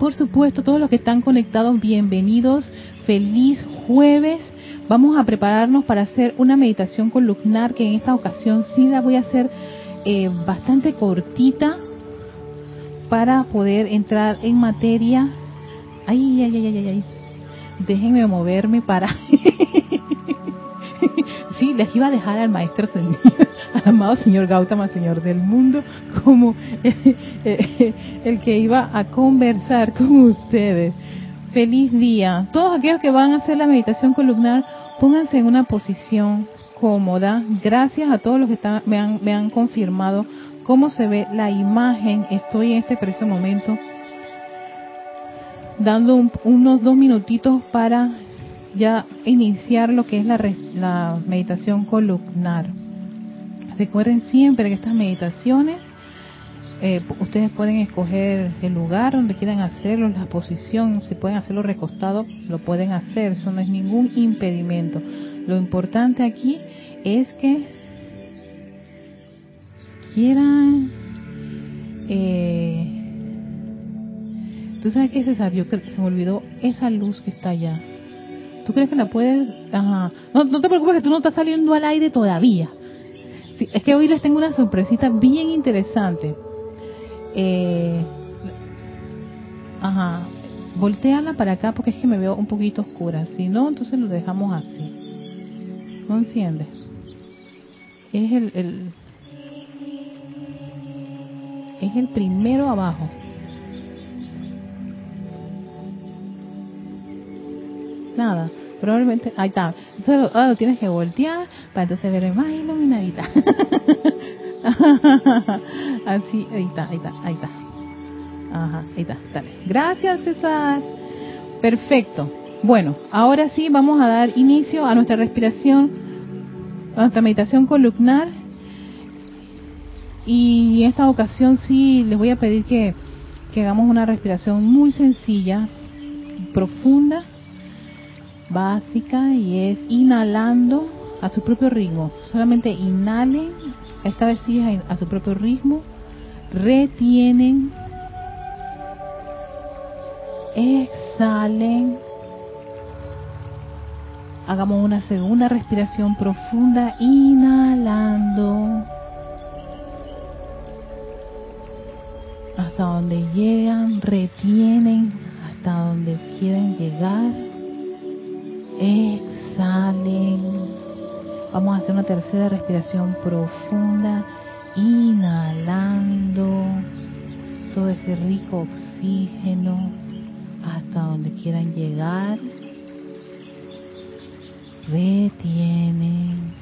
por supuesto, todos los que están conectados, bienvenidos. Feliz jueves. Vamos a prepararnos para hacer una meditación columnar que en esta ocasión sí la voy a hacer eh, bastante cortita para poder entrar en materia. Ay, ay, ay, ay, ay. Déjenme moverme para... sí, les iba a dejar al maestro al amado señor Gautama, señor del mundo, como el que iba a conversar con ustedes. Feliz día. Todos aquellos que van a hacer la meditación columnar, pónganse en una posición cómoda. Gracias a todos los que me han confirmado cómo se ve la imagen. Estoy en este preciso momento dando unos dos minutitos para ya iniciar lo que es la, la meditación columnar. Recuerden siempre que estas meditaciones, eh, ustedes pueden escoger el lugar donde quieran hacerlo, la posición, si pueden hacerlo recostado, lo pueden hacer, eso no es ningún impedimento. Lo importante aquí es que quieran... Eh, ¿Tú sabes qué, César? Yo se me olvidó esa luz que está allá. ¿Tú crees que la puedes...? Ajá. No, no te preocupes que tú no estás saliendo al aire todavía. Sí, es que hoy les tengo una sorpresita bien interesante. Eh, ajá. Volteala para acá porque es que me veo un poquito oscura. Si no, entonces lo dejamos así. ¿No enciende? Es el, el es el primero abajo. Nada, probablemente, ahí está. Entonces ahora lo tienes que voltear para entonces ver más iluminadita. Así, ahí está, ahí está, ahí está. Ajá, ahí está, dale. Gracias César. Perfecto. Bueno, ahora sí vamos a dar inicio a nuestra respiración, a nuestra meditación columnar. Y en esta ocasión sí les voy a pedir que, que hagamos una respiración muy sencilla, profunda, básica, y es inhalando a su propio ritmo. Solamente inhalen, esta vez sí a su propio ritmo, retienen, exhalen, hagamos una segunda respiración profunda, inhalando. hasta donde llegan, retienen hasta donde quieren llegar, exhalen. Vamos a hacer una tercera respiración profunda, inhalando todo ese rico oxígeno hasta donde quieran llegar. Retienen.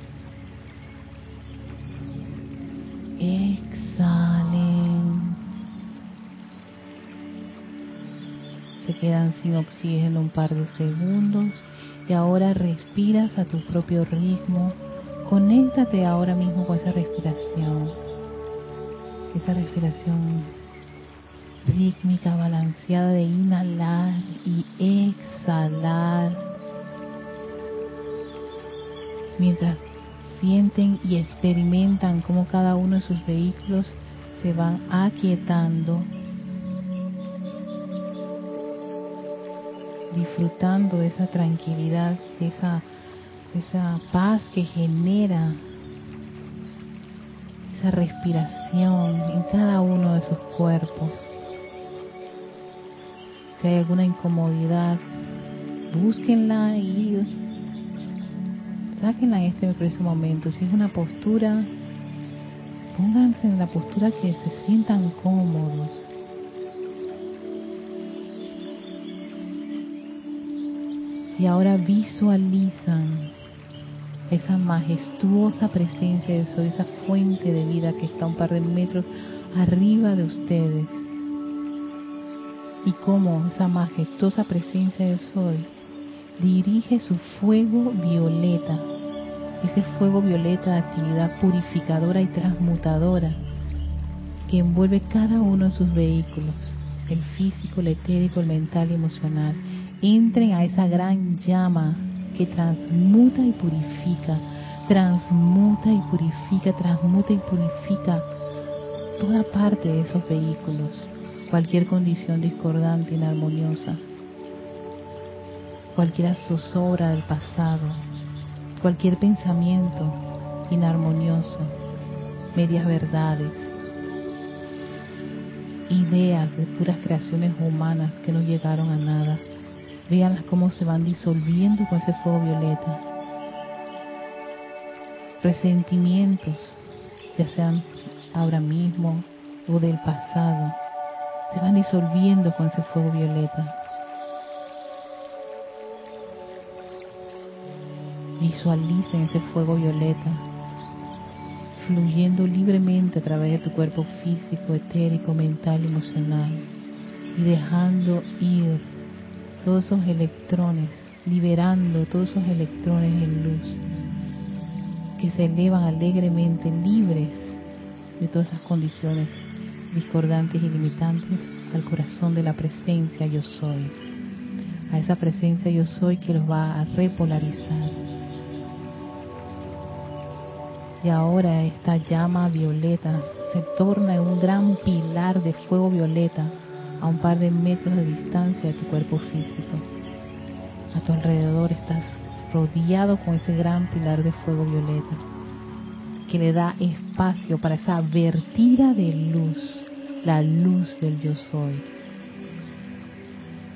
Exhalen. Se quedan sin oxígeno un par de segundos y ahora respiras a tu propio ritmo. Conéctate ahora mismo con esa respiración. Esa respiración rítmica, balanceada de inhalar y exhalar. Mientras sienten y experimentan cómo cada uno de sus vehículos se van aquietando, disfrutando de esa tranquilidad, de esa, esa paz que genera esa respiración en cada uno de sus cuerpos. Si hay alguna incomodidad, búsquenla y sáquenla en este preciso momento. Si es una postura, pónganse en la postura que se sientan cómodos. Y ahora visualizan esa majestuosa presencia de Soy, esa fuente de vida que está un par de metros arriba de ustedes. Y cómo esa majestuosa presencia de Soy dirige su fuego violeta, ese fuego violeta de actividad purificadora y transmutadora que envuelve cada uno de sus vehículos, el físico, el etérico, el mental y emocional. Entren a esa gran llama que transmuta y purifica, transmuta y purifica, transmuta y purifica toda parte de esos vehículos. cualquier condición discordante, inarmoniosa, cualquier zozobra del pasado, cualquier pensamiento inarmonioso, medias verdades, ideas de puras creaciones humanas que no llegaron a nada. Vean cómo se van disolviendo con ese fuego violeta. Resentimientos, ya sean ahora mismo o del pasado, se van disolviendo con ese fuego violeta. Visualicen ese fuego violeta fluyendo libremente a través de tu cuerpo físico, etérico, mental, emocional y dejando ir todos esos electrones, liberando todos esos electrones en luz que se elevan alegremente, libres de todas esas condiciones discordantes y limitantes al corazón de la presencia yo soy, a esa presencia yo soy que los va a repolarizar. Y ahora esta llama violeta se torna en un gran pilar de fuego violeta a un par de metros de distancia de tu cuerpo físico. A tu alrededor estás rodeado con ese gran pilar de fuego violeta que le da espacio para esa vertida de luz, la luz del yo soy.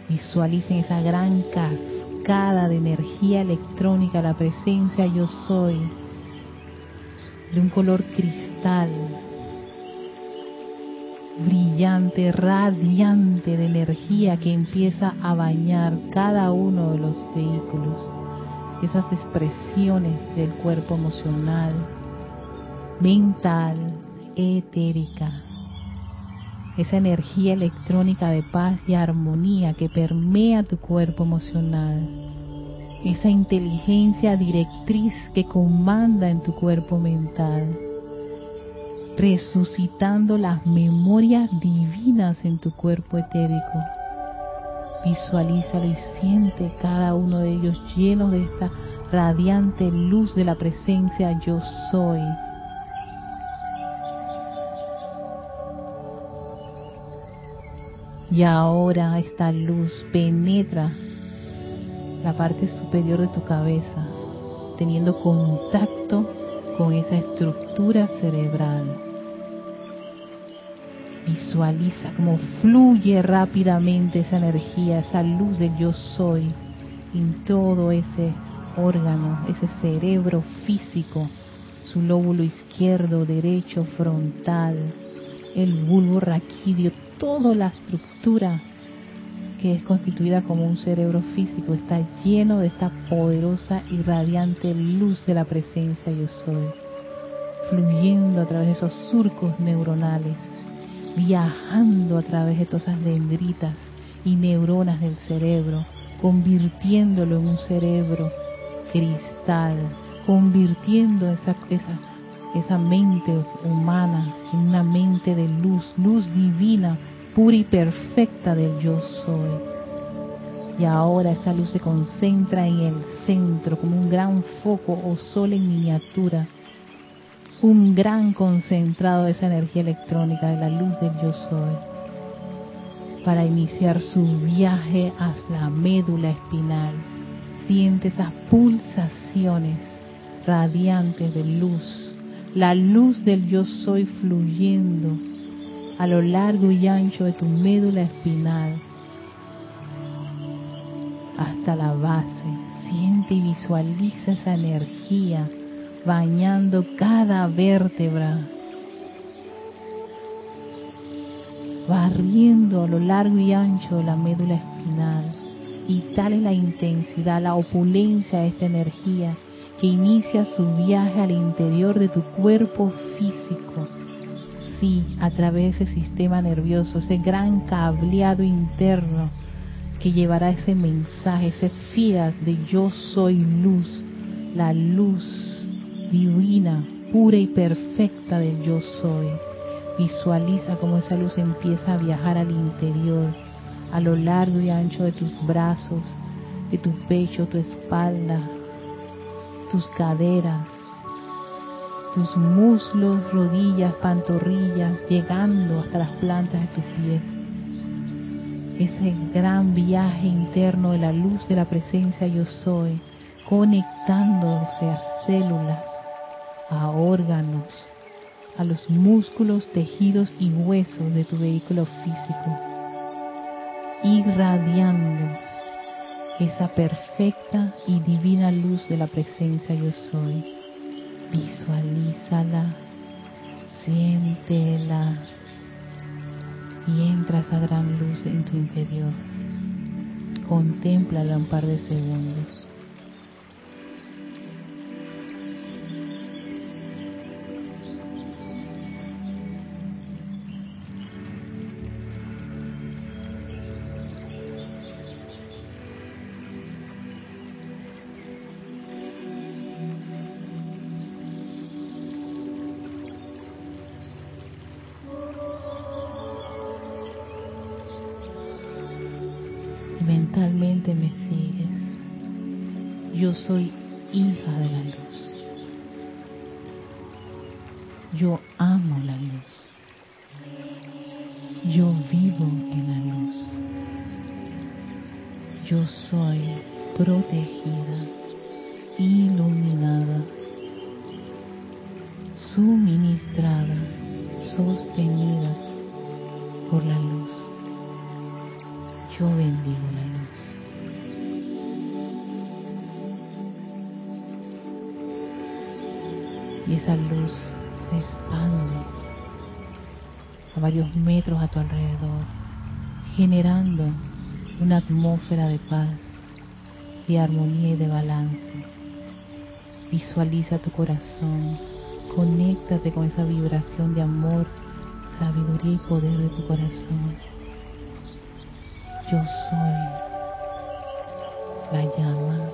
Visualicen esa gran cascada de energía electrónica, la presencia yo soy, de un color cristal, brillante, radiante de energía que empieza a bañar cada uno de los vehículos, esas expresiones del cuerpo emocional, mental, etérica, esa energía electrónica de paz y armonía que permea tu cuerpo emocional, esa inteligencia directriz que comanda en tu cuerpo mental, resucitando las memorias divinas en tu cuerpo etérico. Visualízalo y siente cada uno de ellos llenos de esta radiante luz de la presencia yo soy. Y ahora esta luz penetra la parte superior de tu cabeza, teniendo contacto con esa estructura cerebral. Visualiza cómo fluye rápidamente esa energía, esa luz del yo soy en todo ese órgano, ese cerebro físico, su lóbulo izquierdo, derecho, frontal, el bulbo raquídeo, toda la estructura que es constituida como un cerebro físico está lleno de esta poderosa y radiante luz de la presencia yo soy, fluyendo a través de esos surcos neuronales, viajando a través de todas esas dendritas y neuronas del cerebro, convirtiéndolo en un cerebro cristal, convirtiendo esa, esa, esa mente humana en una mente de luz, luz divina pura y perfecta del yo soy. Y ahora esa luz se concentra en el centro como un gran foco o sol en miniatura, un gran concentrado de esa energía electrónica de la luz del yo soy, para iniciar su viaje hasta la médula espinal. Siente esas pulsaciones radiantes de luz, la luz del yo soy fluyendo a lo largo y ancho de tu médula espinal hasta la base. Siente y visualiza esa energía bañando cada vértebra, barriendo a lo largo y ancho de la médula espinal. Y tal es la intensidad, la opulencia de esta energía que inicia su viaje al interior de tu cuerpo físico a través de ese sistema nervioso, ese gran cableado interno que llevará ese mensaje, ese fiat de yo soy luz, la luz divina, pura y perfecta del yo soy. Visualiza cómo esa luz empieza a viajar al interior, a lo largo y ancho de tus brazos, de tu pecho, tu espalda, tus caderas, tus muslos, rodillas, pantorrillas, llegando hasta las plantas de tus pies. ese gran viaje interno de la luz de la presencia yo soy, conectándose a células, a órganos, a los músculos, tejidos y huesos de tu vehículo físico, irradiando esa perfecta y divina luz de la presencia yo soy. Visualízala, siéntela y entra esa gran luz en tu interior. Contémplala un par de segundos. Atmósfera de paz, de armonía y de balance. Visualiza tu corazón, conéctate con esa vibración de amor, sabiduría y poder de tu corazón. Yo soy la llama,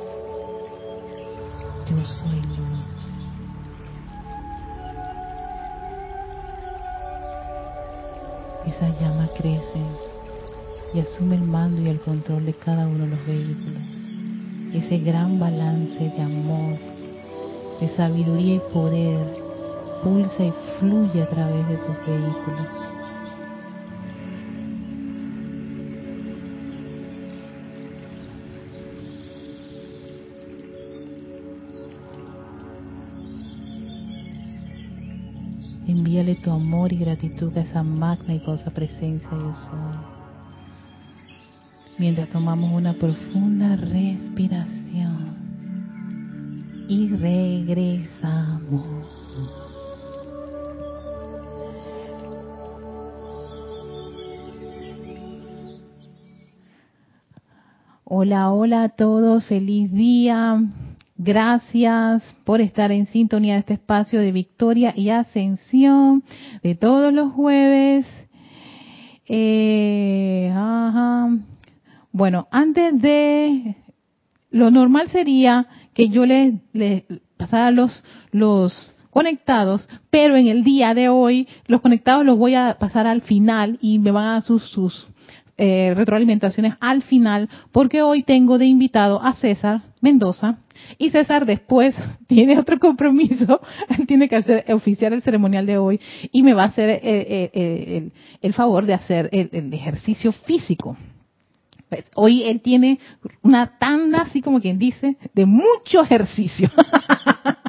yo soy luz. esa llama crece y asume el mando y el control de cada uno de los vehículos. Ese gran balance de amor, de sabiduría y poder pulsa y fluye a través de tus vehículos. Envíale tu amor y gratitud a esa magna y poderosa presencia yo soy. Mientras tomamos una profunda respiración y regresamos. Hola, hola a todos, feliz día. Gracias por estar en sintonía de este espacio de victoria y ascensión de todos los jueves. Eh, bueno, antes de lo normal sería que yo les, pasara los los conectados, pero en el día de hoy los conectados los voy a pasar al final y me van a dar sus, sus eh, retroalimentaciones al final, porque hoy tengo de invitado a César Mendoza, y César después tiene otro compromiso, tiene que hacer oficiar el ceremonial de hoy y me va a hacer eh, eh, eh, el, favor de hacer el, ejercicio físico. Pues, hoy él tiene una tanda, así como quien dice, de mucho ejercicio.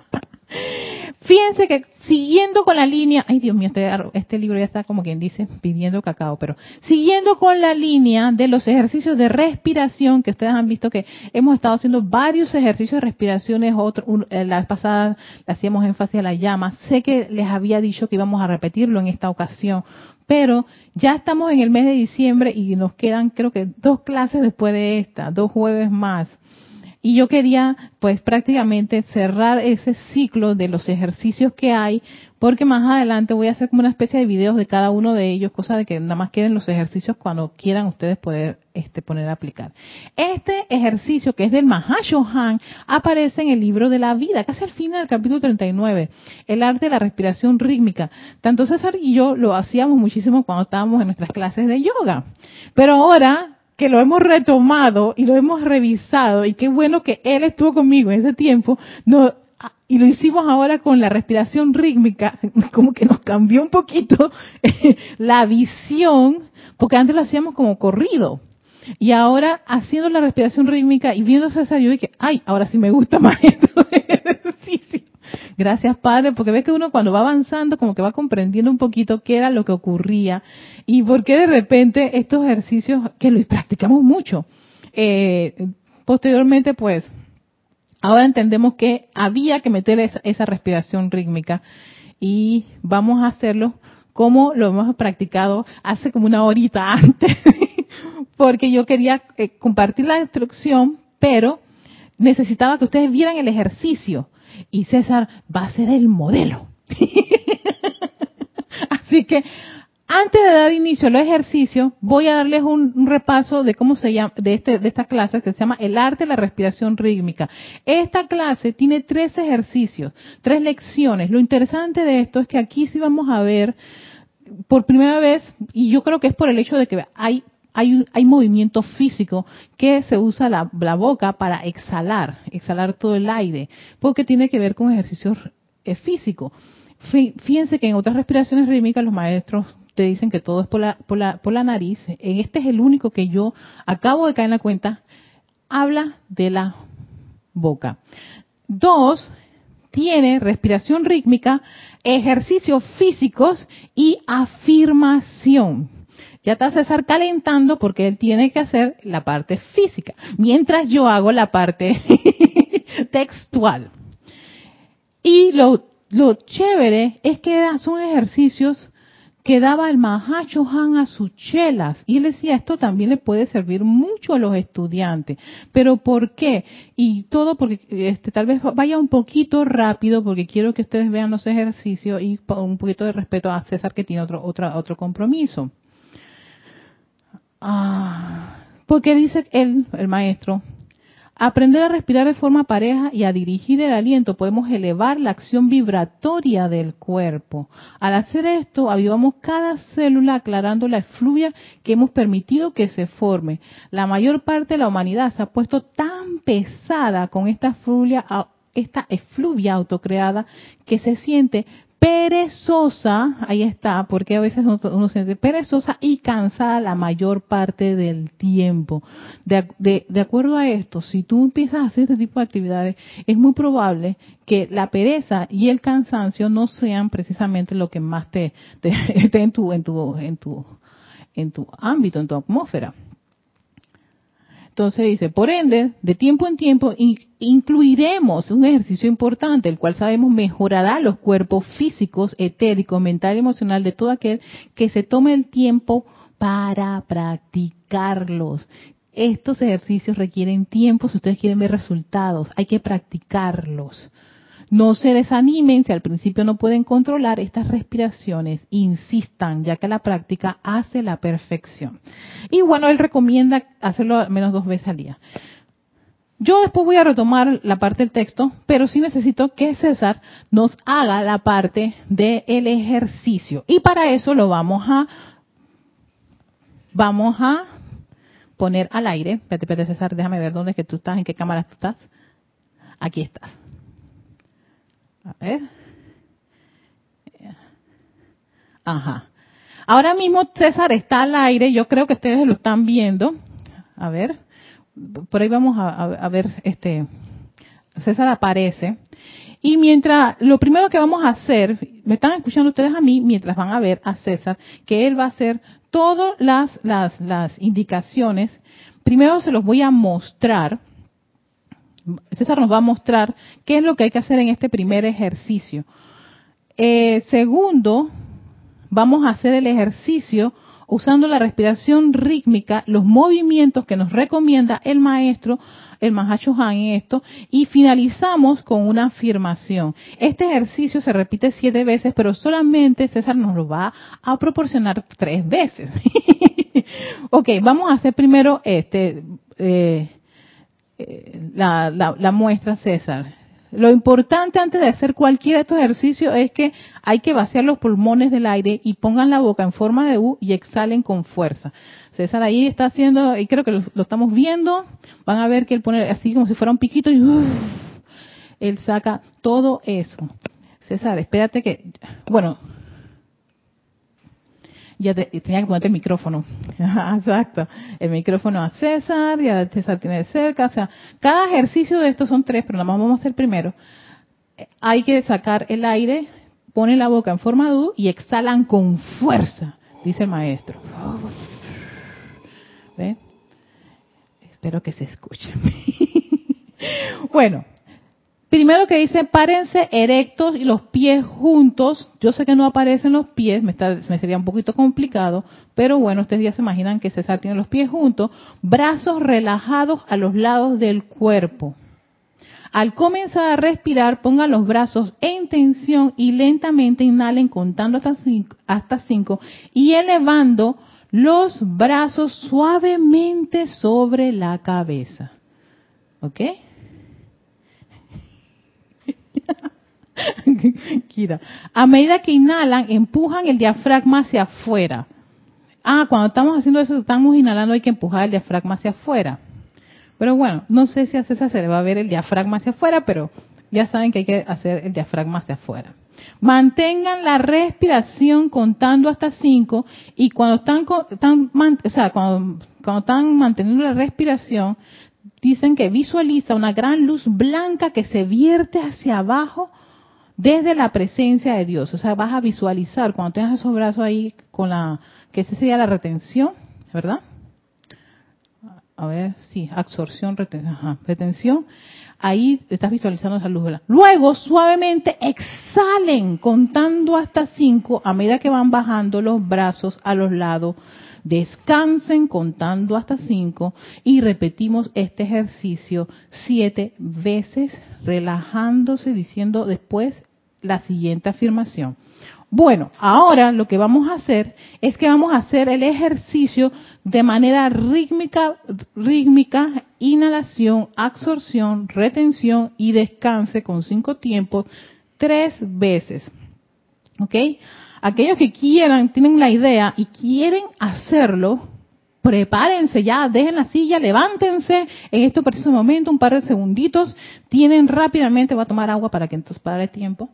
Fíjense que siguiendo con la línea, ay Dios mío, este, este, libro ya está como quien dice pidiendo cacao, pero siguiendo con la línea de los ejercicios de respiración que ustedes han visto que hemos estado haciendo varios ejercicios de respiraciones, otro, eh, la vez pasada le hacíamos énfasis a la llama, sé que les había dicho que íbamos a repetirlo en esta ocasión, pero ya estamos en el mes de diciembre y nos quedan creo que dos clases después de esta, dos jueves más. Y yo quería, pues prácticamente cerrar ese ciclo de los ejercicios que hay, porque más adelante voy a hacer como una especie de videos de cada uno de ellos, cosa de que nada más queden los ejercicios cuando quieran ustedes poder este, poner a aplicar. Este ejercicio, que es del Mahashohan, aparece en el libro de la vida, casi al final del capítulo 39, el arte de la respiración rítmica. Tanto César y yo lo hacíamos muchísimo cuando estábamos en nuestras clases de yoga. Pero ahora que lo hemos retomado y lo hemos revisado y qué bueno que él estuvo conmigo en ese tiempo, no, y lo hicimos ahora con la respiración rítmica, como que nos cambió un poquito la visión, porque antes lo hacíamos como corrido. Y ahora, haciendo la respiración rítmica y viendo César, yo dije, ay, ahora sí me gusta más esto ejercicio. Gracias, Padre, porque ves que uno cuando va avanzando, como que va comprendiendo un poquito qué era lo que ocurría y por qué de repente estos ejercicios, que los practicamos mucho, eh, posteriormente, pues, ahora entendemos que había que meter esa, esa respiración rítmica y vamos a hacerlo como lo hemos practicado hace como una horita antes, porque yo quería eh, compartir la instrucción, pero necesitaba que ustedes vieran el ejercicio y César va a ser el modelo. Así que antes de dar inicio al ejercicio, voy a darles un, repaso de cómo se llama, de, este, de esta clase que se llama El arte de la respiración rítmica. Esta clase tiene tres ejercicios, tres lecciones. Lo interesante de esto es que aquí sí vamos a ver por primera vez, y yo creo que es por el hecho de que hay hay, hay movimiento físico que se usa la, la, boca para exhalar, exhalar todo el aire, porque tiene que ver con ejercicios eh, físicos. Fíjense que en otras respiraciones rítmicas los maestros te dicen que todo es por la, por la, por la nariz. En este es el único que yo acabo de caer en la cuenta. Habla de la boca. Dos, tiene respiración rítmica, ejercicios físicos y afirmación. Ya está César calentando porque él tiene que hacer la parte física, mientras yo hago la parte textual. Y lo, lo chévere es que son ejercicios que daba el Mahacho Han a sus chelas. Y él decía, esto también le puede servir mucho a los estudiantes. ¿Pero por qué? Y todo porque este, tal vez vaya un poquito rápido porque quiero que ustedes vean los ejercicios y un poquito de respeto a César que tiene otro, otro, otro compromiso. Ah, porque dice él, el maestro, Aprender a respirar de forma pareja y a dirigir el aliento, podemos elevar la acción vibratoria del cuerpo. Al hacer esto, avivamos cada célula aclarando la efluvia que hemos permitido que se forme. La mayor parte de la humanidad se ha puesto tan pesada con esta efluvia, esta efluvia autocreada que se siente perezosa, ahí está, porque a veces uno, se siente perezosa y cansada la mayor parte del tiempo. De, acuerdo a esto, si tú empiezas a hacer este tipo de actividades, es muy probable que la pereza y el cansancio no sean precisamente lo que más te, te esté en tu, en tu, en tu, en tu ámbito, en tu atmósfera. Entonces dice, por ende, de tiempo en tiempo incluiremos un ejercicio importante, el cual sabemos mejorará los cuerpos físicos, etéricos, mental y emocional de todo aquel que se tome el tiempo para practicarlos. Estos ejercicios requieren tiempo si ustedes quieren ver resultados, hay que practicarlos. No se desanimen si al principio no pueden controlar estas respiraciones, insistan, ya que la práctica hace la perfección. Y bueno, él recomienda hacerlo al menos dos veces al día. Yo después voy a retomar la parte del texto, pero sí necesito que César nos haga la parte del ejercicio. Y para eso lo vamos a, vamos a poner al aire. Espérate, espérate, César, déjame ver dónde es que tú estás, en qué cámara tú estás. Aquí estás. A ver. Ajá. Ahora mismo César está al aire, yo creo que ustedes lo están viendo. A ver, por ahí vamos a, ver, este, César aparece. Y mientras, lo primero que vamos a hacer, me están escuchando ustedes a mí, mientras van a ver a César, que él va a hacer todas las, las, las indicaciones. Primero se los voy a mostrar César nos va a mostrar qué es lo que hay que hacer en este primer ejercicio. Eh, segundo, vamos a hacer el ejercicio usando la respiración rítmica, los movimientos que nos recomienda el maestro, el Mahacho Han en esto, y finalizamos con una afirmación. Este ejercicio se repite siete veces, pero solamente César nos lo va a proporcionar tres veces. ok, vamos a hacer primero este. Eh, la, la, muestra César. Lo importante antes de hacer cualquier de estos ejercicios es que hay que vaciar los pulmones del aire y pongan la boca en forma de U y exhalen con fuerza. César ahí está haciendo, y creo que lo, estamos viendo, van a ver que él pone así como si fuera un piquito y él saca todo eso. César, espérate que, bueno, ya tenía que ponerte el micrófono. Exacto. El micrófono a César, ya César tiene de cerca. O sea, cada ejercicio de estos son tres, pero nada más vamos a hacer primero. Hay que sacar el aire, ponen la boca en forma de U y exhalan con fuerza, dice el maestro. ¿Ve? Espero que se escuche. bueno, Primero que dice, párense erectos y los pies juntos. Yo sé que no aparecen los pies, me, sería un poquito complicado, pero bueno, ustedes ya se imaginan que César tiene los pies juntos. Brazos relajados a los lados del cuerpo. Al comenzar a respirar, pongan los brazos en tensión y lentamente inhalen contando hasta cinco, hasta cinco y elevando los brazos suavemente sobre la cabeza. ¿Ok? A medida que inhalan, empujan el diafragma hacia afuera. Ah, cuando estamos haciendo eso, estamos inhalando, hay que empujar el diafragma hacia afuera. Pero bueno, no sé si a César se le va a ver el diafragma hacia afuera, pero ya saben que hay que hacer el diafragma hacia afuera. Mantengan la respiración contando hasta cinco y cuando están, o sea, cuando están manteniendo la respiración, dicen que visualiza una gran luz blanca que se vierte hacia abajo desde la presencia de Dios. O sea, vas a visualizar cuando tengas esos brazos ahí con la, que esa sería la retención, ¿verdad? A ver, sí, absorción, retención. Ahí estás visualizando esa luz. ¿verdad? Luego, suavemente exhalen, contando hasta cinco, a medida que van bajando los brazos a los lados. Descansen contando hasta cinco y repetimos este ejercicio siete veces, relajándose, diciendo después la siguiente afirmación. Bueno, ahora lo que vamos a hacer es que vamos a hacer el ejercicio de manera rítmica, rítmica, inhalación, absorción, retención y descanse con cinco tiempos tres veces. ¿Ok? Aquellos que quieran, tienen la idea y quieren hacerlo, prepárense ya, dejen la silla, levántense. En este preciso momento, un par de segunditos, tienen rápidamente, voy a tomar agua para que entonces pare el tiempo.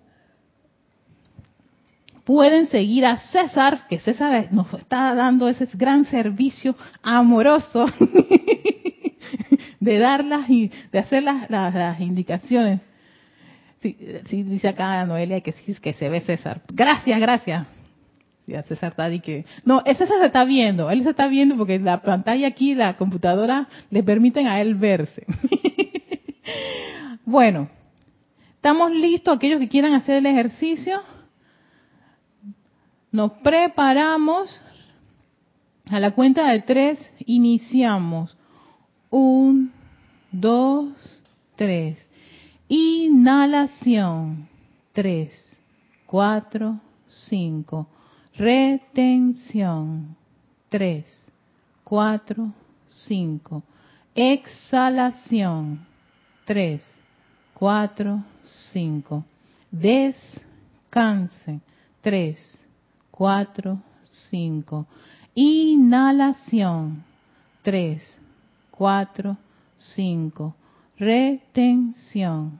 Pueden seguir a César, que César nos está dando ese gran servicio amoroso de darlas y de hacer las, indicaciones. Sí, dice acá Noelia que sí, que se ve César. Gracias, gracias. Sí, a César está que... No, César se está viendo, él se está viendo porque la pantalla aquí, la computadora, le permiten a él verse. bueno, ¿estamos listos aquellos que quieran hacer el ejercicio? Nos preparamos. A la cuenta de tres iniciamos. Un, dos, tres. Inhalación. Tres, cuatro, cinco. Retención. Tres, cuatro, cinco. Exhalación. Tres, cuatro, cinco. Descanse. Tres, cuatro, cinco. Inhalación, tres, cuatro, cinco. Retención,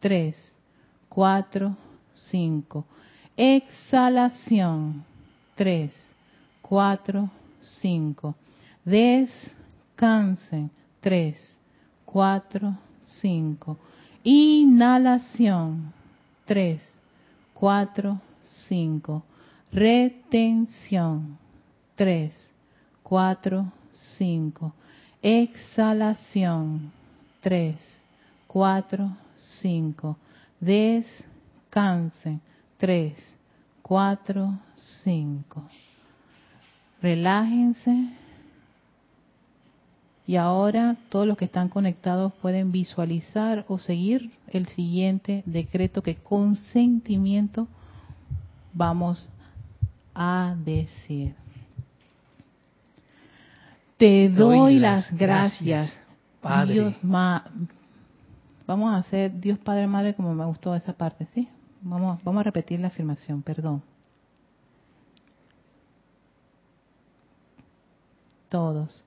tres, cuatro, cinco. Exhalación, tres, cuatro, cinco. Descansen, tres, cuatro, cinco. Inhalación, tres, cuatro, cinco retención. 3, 4, 5. Exhalación. 3, 4, 5. Descansen. 3, 4, 5. Relájense. Y ahora todos los que están conectados pueden visualizar o seguir el siguiente decreto que con sentimiento vamos a decir. Te doy, las gracias, Padre. Dios Vamos a hacer Dios Padre Madre como me gustó esa parte, ¿sí? Vamos, vamos a repetir la afirmación, perdón. Todos.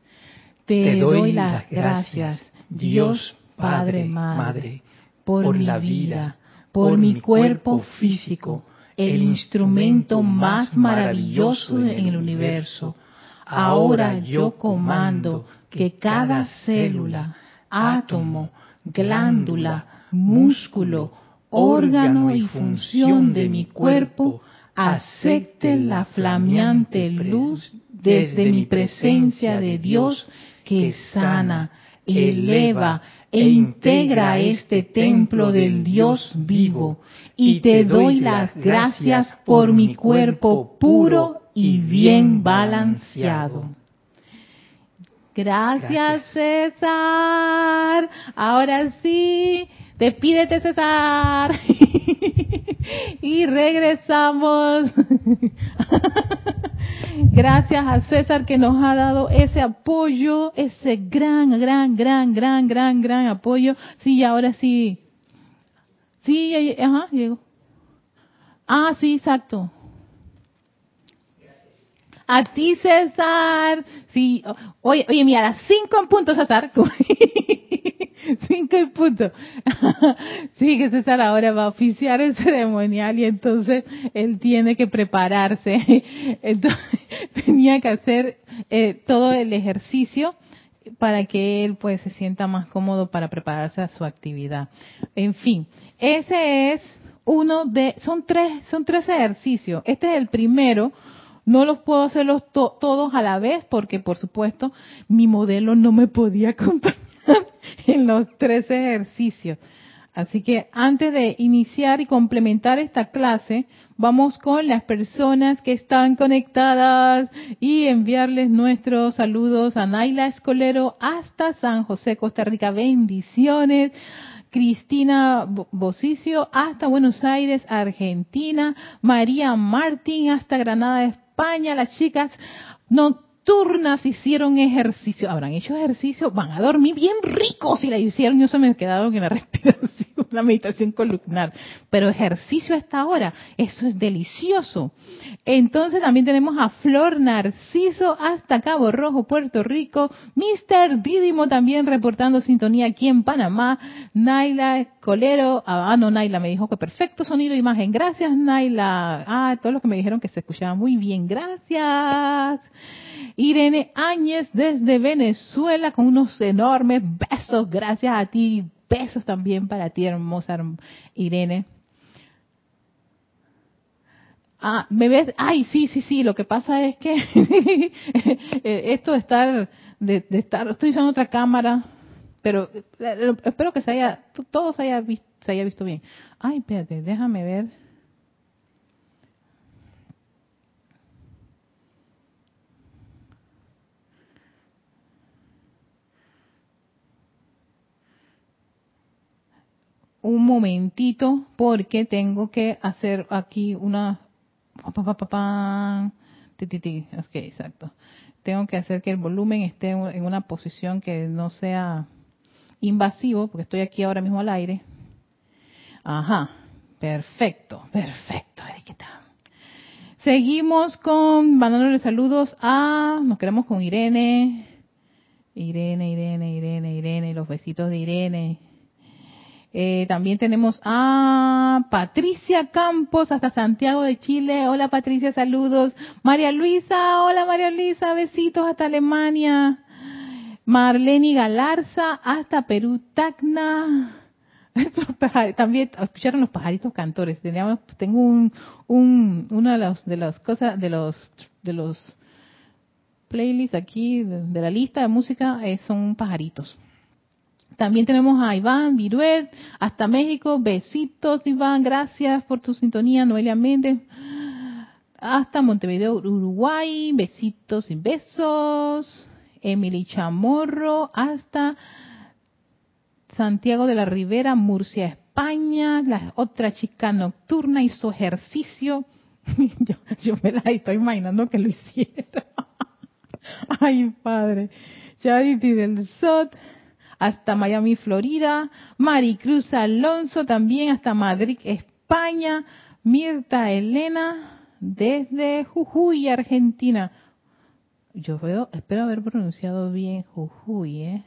Te, doy, las gracias, Dios Padre Madre, por, mi vida, por mi cuerpo físico el instrumento más maravilloso en el universo. Ahora yo comando que cada célula, átomo, glándula, músculo, órgano y función de mi cuerpo acepte la flameante luz desde mi presencia de Dios que sana, eleva e integra este templo del Dios vivo. Y te doy las gracias por mi cuerpo puro y bien balanceado. Gracias, César. Ahora sí, despídete César. y regresamos. Gracias a César que nos ha dado ese apoyo, ese gran, gran, gran, gran, gran, gran apoyo. Sí, ahora sí. Sí, ajá, llegó. Ah, sí, exacto. A ti, César. Sí, oye, oye, mira, a las cinco en punto, César. cinco en punto. sí, que César ahora va a oficiar el ceremonial y entonces él tiene que prepararse. Entonces, tenía que hacer eh, todo el ejercicio para que él pues se sienta más cómodo para prepararse a su actividad. En fin, ese es uno de, son tres, son tres ejercicios. Este es el primero no los puedo hacerlos todos a la vez porque, por supuesto, mi modelo no me podía acompañar en los tres ejercicios. Así que antes de iniciar y complementar esta clase, vamos con las personas que están conectadas y enviarles nuestros saludos a Naila Escolero hasta San José, Costa Rica. Bendiciones. Cristina Bocicio hasta Buenos Aires, Argentina. María Martín hasta Granada, Las chicas nocturnas hicieron ejercicio. Habrán hecho ejercicio, van a dormir bien ricos si la hicieron. Yo se me quedaron en la respiración, la meditación columnar. Pero ejercicio a esta hora, eso es delicioso. Entonces también tenemos a Flor Narciso hasta Cabo Rojo, Puerto Rico. Mr. Didimo también reportando sintonía aquí en Panamá. Naila Colero, ah, ah no, Naila me dijo que perfecto sonido e imagen. Gracias, Naila. Ah, todos los que me dijeron que se escuchaba muy bien. Gracias. Irene Áñez desde Venezuela con unos enormes besos. Gracias a ti. Besos también para ti, hermosa Irene. Ah, ¿me ves? Ay, sí, sí, sí, lo que pasa es que esto de estar, de, estar, estoy usando otra cámara, pero eh, espero que se haya, todo se haya visto, se haya visto bien. Ay, espérate, déjame ver. Un momentito porque tengo que hacer aquí una Ok, exacto. Tengo que hacer que el volumen esté en una posición que no sea invasivo, porque estoy aquí ahora mismo al aire. Ajá, perfecto, perfecto. Seguimos con mandándole saludos a, nos quedamos con Irene, Irene, Irene, Irene, Irene, los besitos de Irene. Eh, también tenemos a Patricia Campos hasta Santiago de Chile. Hola Patricia, saludos. María Luisa, hola María Luisa, besitos hasta Alemania. Marlene Galarza hasta Perú, Tacna. También escucharon los pajaritos cantores. Teníamos, tengo un, un, una de las, de las cosas, de los, de los playlists aquí, de, la lista de música, eh, son pajaritos. También tenemos a Iván Viruet, hasta México. Besitos, Iván. Gracias por tu sintonía. Noelia Méndez. Hasta Montevideo, Uruguay. Besitos y besos. Emily Chamorro. Hasta Santiago de la Ribera, Murcia, España. La otra chica nocturna hizo ejercicio. yo, me la estoy imaginando que lo hiciera. Ay, padre. Charity del SOT hasta Miami, Florida, Maricruz Alonso también hasta Madrid, España, Mirta Elena desde Jujuy, Argentina. Yo veo, espero haber pronunciado bien Jujuy, ¿eh?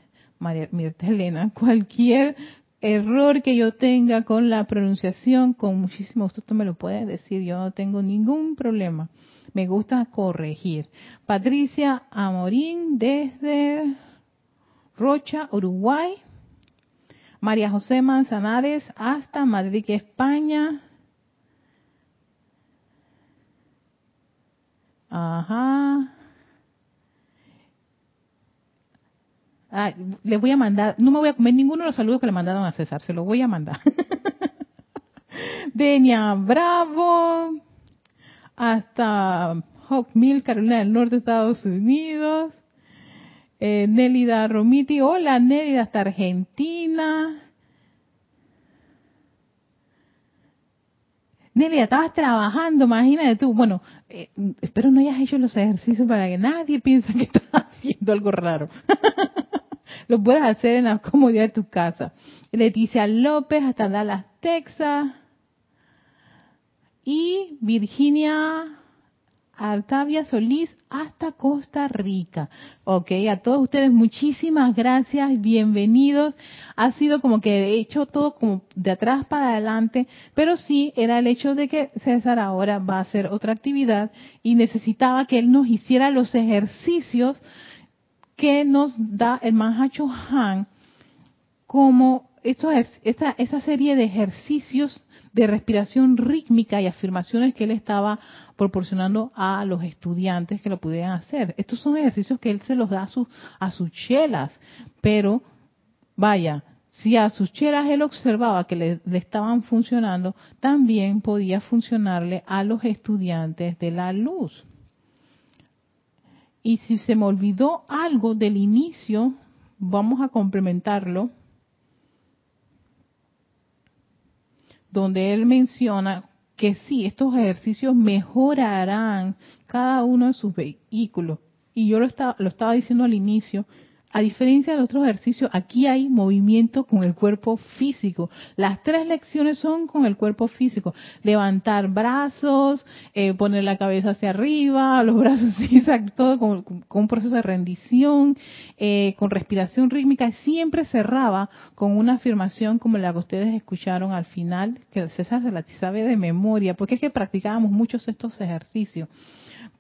Mirta Elena, cualquier error que yo tenga con la pronunciación, con muchísimo gusto tú me lo puedes decir, yo no tengo ningún problema. Me gusta corregir. Patricia Amorín desde Rocha, Uruguay. María José Manzanares hasta Madrid, España. Ajá. Ah, les voy a mandar, no me voy a comer ninguno de los saludos que le mandaron a César, se los voy a mandar. Denia Bravo, hasta Hawk Mill, Carolina del Norte, Estados Unidos. Eh, Nélida Romiti, hola Nélida, hasta Argentina. Nélida, estabas trabajando, imagínate tú. Bueno, eh, espero no hayas hecho los ejercicios para que nadie piense que estás haciendo algo raro. Lo puedes hacer en la comodidad de tu casa. Leticia López, hasta Dallas, Texas. Y Virginia Artavia Solís hasta Costa Rica. Ok, a todos ustedes muchísimas gracias, bienvenidos. Ha sido como que he hecho todo como de atrás para adelante, pero sí era el hecho de que César ahora va a hacer otra actividad y necesitaba que él nos hiciera los ejercicios que nos da el Mahacho Han como esto es, esa, esa serie de ejercicios de respiración rítmica y afirmaciones que él estaba proporcionando a los estudiantes que lo pudieran hacer. Estos son ejercicios que él se los da a, sus a sus chelas, pero vaya, si a sus chelas él observaba que le, le, estaban funcionando, también podía funcionarle a los estudiantes de la luz. Y si se me olvidó algo del inicio, vamos a complementarlo donde él menciona que sí, estos ejercicios mejorarán cada uno de sus vehículos. Y yo lo estaba, lo estaba diciendo al inicio, a diferencia de otros ejercicios, aquí hay movimiento con el cuerpo físico. Las tres lecciones son con el cuerpo físico. Levantar brazos, eh, poner la cabeza hacia arriba, los brazos todo con, con, un proceso de rendición, eh, con respiración rítmica. Siempre cerraba con una afirmación como la que ustedes escucharon al final, que César se la sabe de memoria, porque es que practicábamos muchos estos ejercicios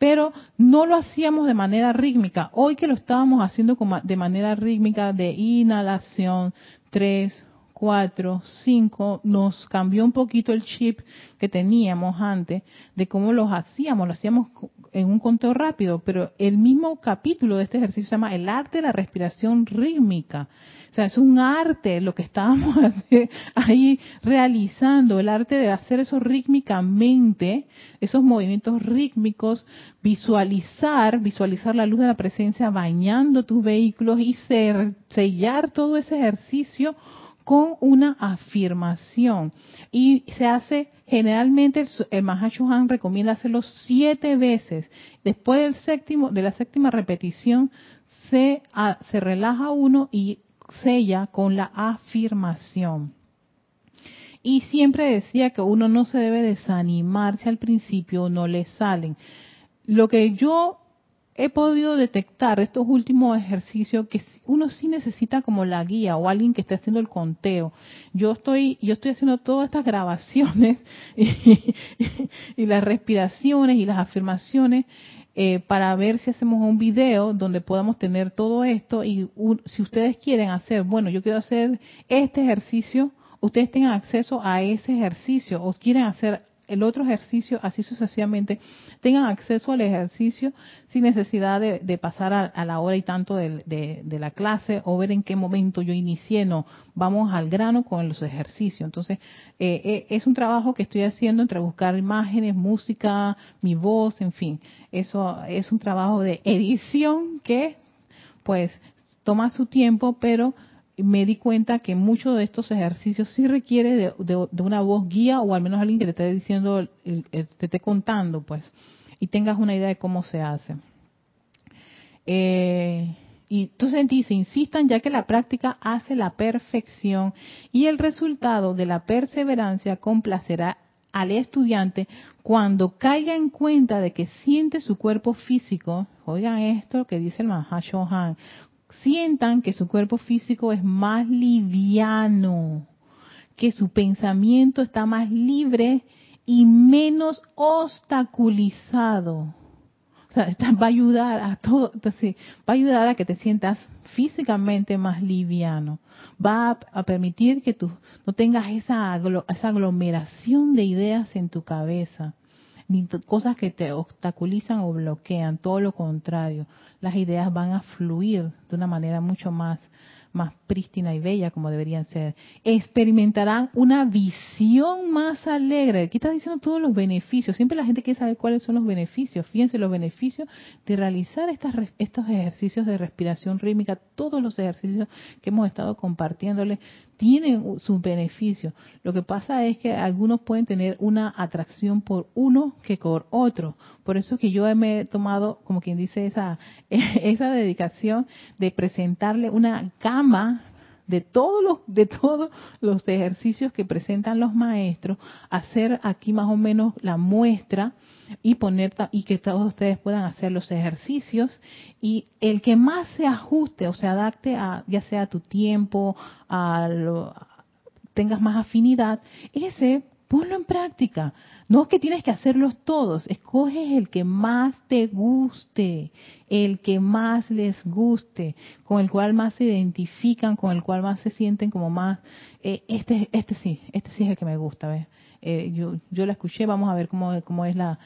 pero no lo hacíamos de manera rítmica. Hoy que lo estábamos haciendo de manera rítmica de inhalación, 3, 4, 5, nos cambió un poquito el chip que teníamos antes de cómo los hacíamos, lo hacíamos en un conteo rápido, pero el mismo capítulo de este ejercicio se llama El arte de la respiración rítmica. O sea, es un arte lo que estábamos ahí realizando, el arte de hacer eso rítmicamente, esos movimientos rítmicos, visualizar, visualizar la luz de la presencia bañando tus vehículos y sellar todo ese ejercicio con una afirmación. Y se hace generalmente, el Mahashohan recomienda hacerlo siete veces. Después del séptimo, de la séptima repetición, se, ah, se relaja uno y sella con la afirmación. Y siempre decía que uno no se debe desanimar si al principio no le salen. Lo que yo he podido detectar estos últimos ejercicios que uno sí necesita como la guía o alguien que esté haciendo el conteo. Yo estoy yo estoy haciendo todas estas grabaciones y, y las respiraciones y las afirmaciones eh, para ver si hacemos un video donde podamos tener todo esto y si ustedes quieren hacer, bueno, yo quiero hacer este ejercicio, ustedes tengan acceso a ese ejercicio o quieren hacer el otro ejercicio, así sucesivamente, tengan acceso al ejercicio sin necesidad de, pasar a, la hora y tanto de, la clase o ver en qué momento yo inicié, no, vamos al grano con los ejercicios. Entonces, eh, eh, es un trabajo que estoy haciendo entre buscar imágenes, música, mi voz, en fin, eso es un trabajo de edición que, pues, toma su tiempo, pero me di cuenta que muchos de estos ejercicios sí requiere de, una voz guía o al menos alguien que te esté diciendo, te esté contando, pues, y tengas una idea de cómo se hace. Eh, y entonces dice, insistan ya que la práctica hace la perfección y el resultado de la perseverancia complacerá al estudiante cuando caiga en cuenta de que siente su cuerpo físico, oigan esto que dice el Mahashohan, sientan que su cuerpo físico es más liviano. que su pensamiento está más libre y menos obstaculizado. O sea, va a ayudar a todo, va a ayudar a que te sientas físicamente más liviano. Va a, permitir que tú no tengas esa, esa aglomeración de ideas en tu cabeza, ni cosas que te obstaculizan o bloquean, todo lo contrario. Las ideas van a fluir de una manera mucho más más prístina y bella como deberían ser. Experimentarán una visión más alegre. Aquí está diciendo todos los beneficios. Siempre la gente quiere saber cuáles son los beneficios. Fíjense los beneficios de realizar estas, estos ejercicios de respiración rítmica. Todos los ejercicios que hemos estado compartiéndoles tienen sus beneficios. Lo que pasa es que algunos pueden tener una atracción por uno que por otro. Por eso que yo me he tomado, como quien dice, esa, esa dedicación de presentarle una gama de todos los de todos los ejercicios que presentan los maestros, hacer aquí más o menos la muestra y poner y que todos ustedes puedan hacer los ejercicios. Y el que más se ajuste o se adapte a ya sea a tu tiempo, a lo, tengas más afinidad, ese ponlo en práctica. No es que tienes que hacerlos todos, escoges el que más te guste, el que más les guste, con el cual más se identifican, con el cual más se sienten como más, eh, este, este sí, este sí es el que me gusta, ¿ves? Eh, yo, yo la escuché, vamos a ver cómo, cómo es la,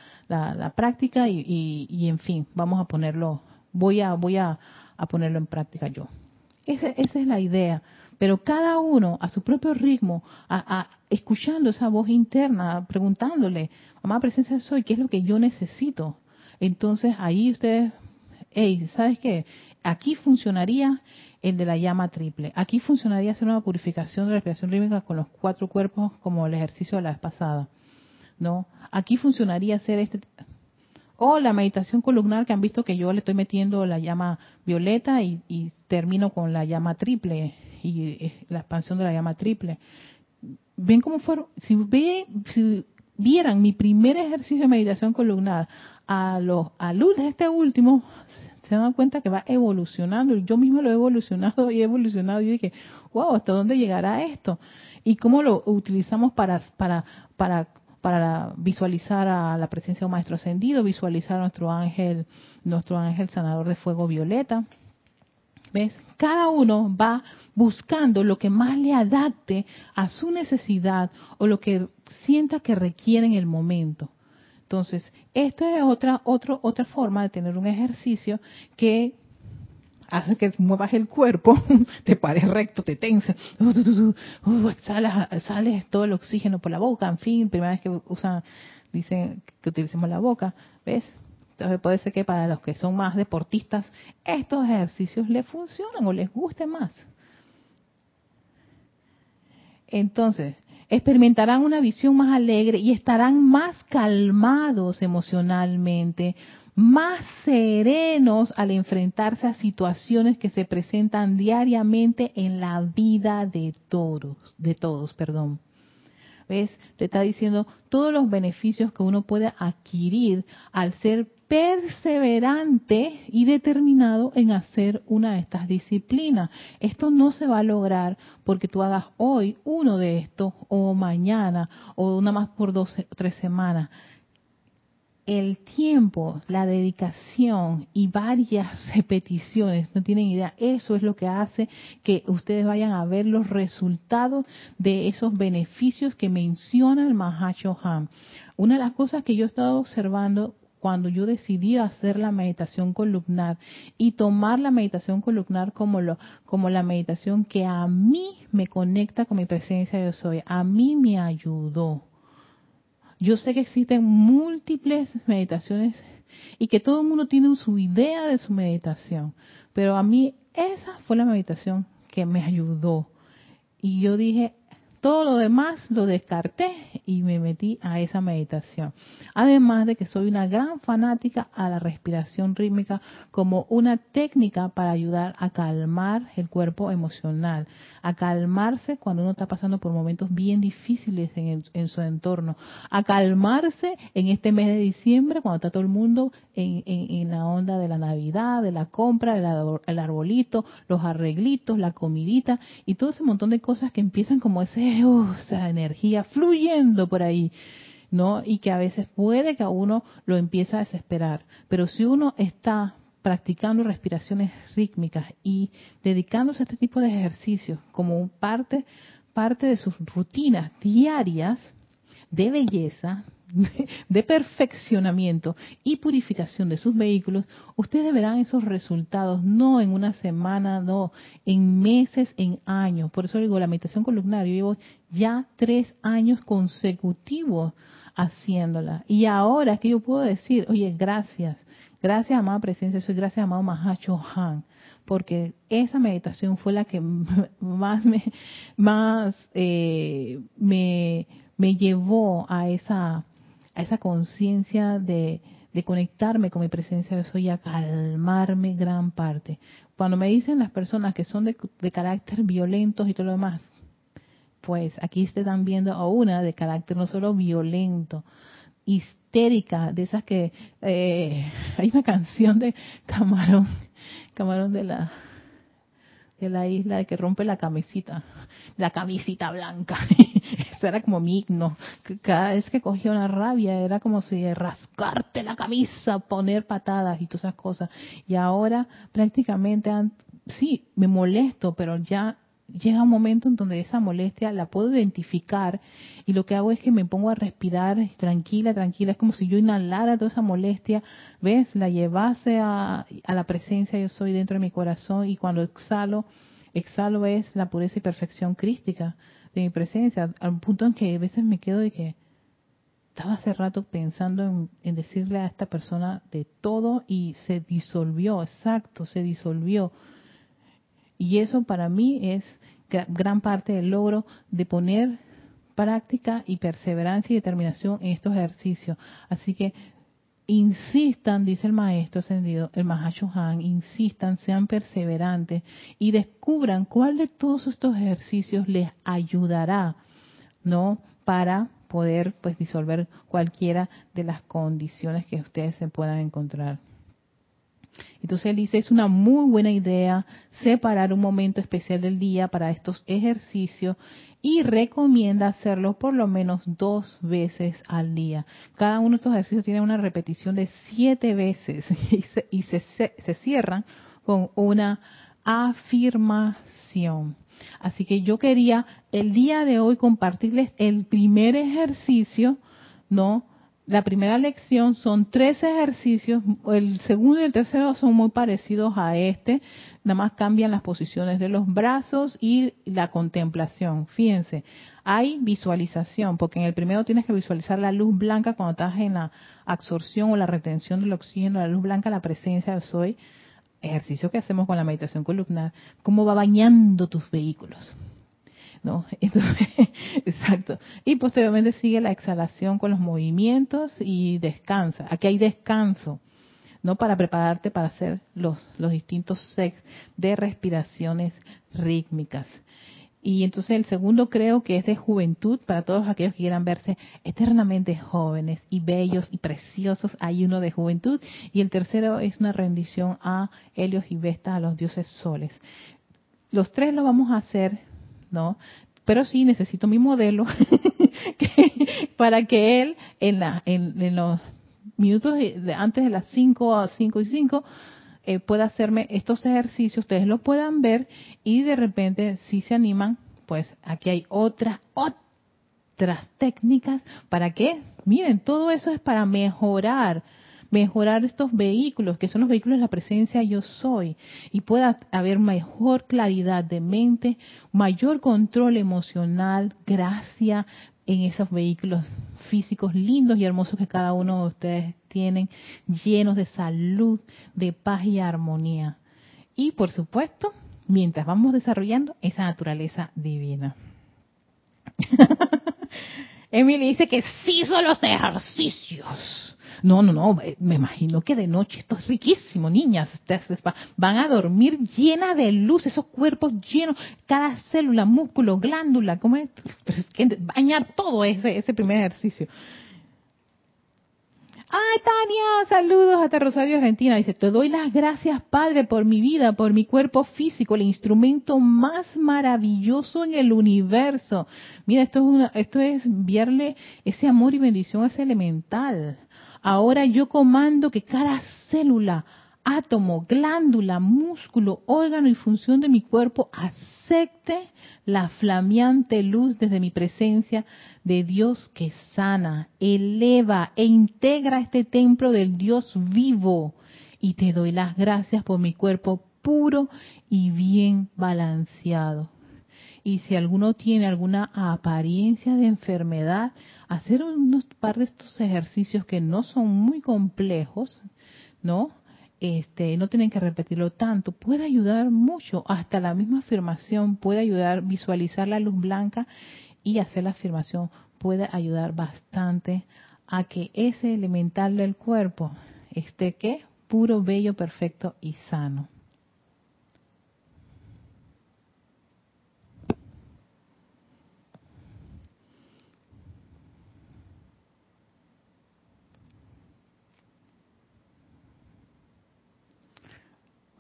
práctica y, y, en fin, vamos a ponerlo, voy a, voy a, a ponerlo en práctica yo. esa es la idea pero cada uno a su propio ritmo, a, escuchando esa voz interna, preguntándole, mamá presencia soy, ¿qué es lo que yo necesito? Entonces ahí ustedes, hey, ¿sabes qué? Aquí funcionaría el de la llama triple. Aquí funcionaría hacer una purificación de la respiración rítmica con los cuatro cuerpos como el ejercicio de la vez pasada. ¿No? Aquí funcionaría hacer este o la meditación columnar que han visto que yo le estoy metiendo la llama violeta y, termino con la llama triple y eh, la expansión de la llama triple. Ven cómo fueron, si, ve, si vieran mi primer ejercicio de meditación columnar a los a luz de este último, se dan cuenta que va evolucionando. Yo mismo lo he evolucionado y he evolucionado y dije, wow, ¿hasta dónde llegará esto? Y cómo lo utilizamos para, para, para para visualizar a la presencia de un maestro ascendido, visualizar a nuestro ángel, nuestro ángel sanador de fuego violeta, ¿Ves? Cada uno va buscando lo que más le adapte a su necesidad o lo que sienta que requiere en el momento. Entonces, esta es otra, otra, otra forma de tener un ejercicio que hace que muevas el cuerpo, te pares recto, te tenses, uh, sales, todo el oxígeno por la boca, en fin, primera vez que usan, dicen que utilicemos la boca, ¿ves? Entonces puede ser que para los que son más deportistas estos ejercicios les funcionan o les guste más. Entonces, experimentarán una visión más alegre y estarán más calmados emocionalmente, más serenos al enfrentarse a situaciones que se presentan diariamente en la vida de todos, de todos, perdón. ¿Ves? Te está diciendo todos los beneficios que uno puede adquirir al ser perseverante y determinado en hacer una de estas disciplinas. Esto no se va a lograr porque tú hagas hoy uno de estos o mañana o una más por dos tres semanas. El tiempo, la dedicación y varias repeticiones, no tienen idea, eso es lo que hace que ustedes vayan a ver los resultados de esos beneficios que menciona el Mahacho Han. Una de las cosas que yo he estado observando cuando yo decidí hacer la meditación columnar y tomar la meditación columnar como, lo, como la meditación que a mí me conecta con mi presencia de soy, a mí me ayudó. Yo sé que existen múltiples meditaciones y que todo el mundo tiene su idea de su meditación, pero a mí esa fue la meditación que me ayudó. Y yo dije, todo lo demás lo descarté y me metí a esa meditación. Además de que soy una gran fanática a la respiración rítmica como una técnica para ayudar a calmar el cuerpo emocional, a calmarse cuando uno está pasando por momentos bien difíciles en, su entorno, a calmarse en este mes de diciembre cuando está todo el mundo en, la onda de la Navidad, de la compra, el arbolito, los arreglitos, la comidita y todo ese montón de cosas que empiezan como ese sientes esa energía fluyendo por ahí, ¿no? Y que a veces puede que a uno lo empiece a desesperar. Pero si uno está practicando respiraciones rítmicas y dedicándose a este tipo de ejercicios como parte, parte de sus rutinas diarias de belleza, de perfeccionamiento y purificación de sus vehículos, ustedes verán esos resultados no en una semana, no, en meses, en años. Por eso digo, la meditación columnar, yo llevo ya tres años consecutivos haciéndola. Y ahora que yo puedo decir, oye, gracias, gracias amada presencia, soy gracias amado Mahacho Han, porque esa meditación fue la que más me, más eh, me, llevó a esa a esa conciencia de, conectarme con mi presencia de soy a calmarme gran parte. Cuando me dicen las personas que son de, carácter violentos y todo lo demás, pues aquí se están viendo a una de carácter no solo violento, histérica, de esas que eh, hay una canción de Camarón, Camarón de la de la isla de que rompe la camisita, la camisita blanca. Eso era como mi himno. Cada vez que cogía una rabia era como si rascarte la camisa, poner patadas y todas esas cosas. Y ahora prácticamente, sí, me molesto, pero ya llega un momento en donde esa molestia la puedo identificar y lo que hago es que me pongo a respirar tranquila, tranquila, es como si yo inhalara toda esa molestia, ¿ves? La llevase a, a la presencia yo soy dentro de mi corazón y cuando exhalo, exhalo es la pureza y perfección crística de mi presencia, al punto en que a veces me quedo de que estaba hace rato pensando en, en decirle a esta persona de todo y se disolvió, exacto, se disolvió y eso para mí es gran parte del logro de poner práctica y perseverancia y determinación en estos ejercicios. Así que insistan, dice el maestro ascendido, el Mahacho Han, insistan, sean perseverantes y descubran cuál de todos estos ejercicios les ayudará, ¿no? Para poder pues disolver cualquiera de las condiciones que ustedes se puedan encontrar. Entonces él dice, es una muy buena idea separar un momento especial del día para estos ejercicios y recomienda hacerlo por lo menos dos veces al día. Cada uno de estos ejercicios tiene una repetición de siete veces y se, se cierran con una afirmación. Así que yo quería el día de hoy compartirles el primer ejercicio, ¿no? La primera lección son tres ejercicios, el segundo y el tercero son muy parecidos a este, nada más cambian las posiciones de los brazos y la contemplación. Fíjense, hay visualización, porque en el primero tienes que visualizar la luz blanca cuando estás en la absorción o la retención del oxígeno, la luz blanca, la presencia de soy, ejercicio que hacemos con la meditación columnar, cómo va bañando tus vehículos. ¿No? Entonces, exacto. Y posteriormente sigue la exhalación con los movimientos y descansa. Aquí hay descanso, ¿no? Para prepararte para hacer los, distintos sets de respiraciones rítmicas. Y entonces el segundo creo que es de juventud para todos aquellos que quieran verse eternamente jóvenes y bellos y preciosos. Hay uno de juventud. Y el tercero es una rendición a Helios y Vesta, a los dioses soles. Los tres lo vamos a hacer ¿no? Pero sí necesito mi modelo para que él en, la, en, los minutos antes de las 5 a 5 y 5 eh, pueda hacerme estos ejercicios, ustedes lo puedan ver y de repente si se animan, pues aquí hay otras, otras técnicas para que, miren, todo eso es para mejorar mejorar estos vehículos, que son los vehículos de la presencia yo soy, y pueda haber mejor claridad de mente, mayor control emocional, gracia en esos vehículos físicos lindos y hermosos que cada uno de ustedes tienen, llenos de salud, de paz y armonía. Y por supuesto, mientras vamos desarrollando esa naturaleza divina. Emily dice que sí son los ejercicios. No, no, no, eh, me imagino que de noche esto es riquísimo, niñas. Van a dormir llena de luz, esos cuerpos llenos, cada célula, músculo, glándula, ¿cómo es? Pues bañar todo ese, ese primer ejercicio. ¡Ay, Tania! Saludos hasta Rosario, Argentina. Dice, te doy las gracias, Padre, por mi vida, por mi cuerpo físico, el instrumento más maravilloso en el universo. Mira, esto es, una, esto es enviarle ese amor y bendición a ese elemental. Ahora yo comando que cada célula, átomo, glándula, músculo, órgano y función de mi cuerpo acepte la flameante luz desde mi presencia de Dios que sana, eleva e integra este templo del Dios vivo. Y te doy las gracias por mi cuerpo puro y bien balanceado. Y si alguno tiene alguna apariencia de enfermedad, hacer unos par de estos ejercicios que no son muy complejos, ¿no? Este, no tienen que repetirlo tanto, puede ayudar mucho, hasta la misma afirmación puede ayudar, visualizar la luz blanca y hacer la afirmación puede ayudar bastante a que ese elemental del cuerpo esté que puro, bello, perfecto y sano.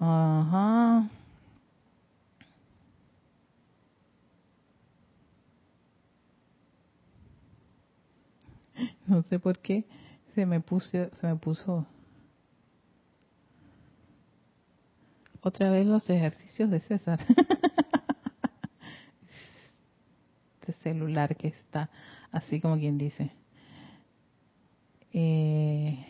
Ajá. No sé por qué se me puso, se me puso otra vez los ejercicios de César. este celular que está así como quien dice. Eh,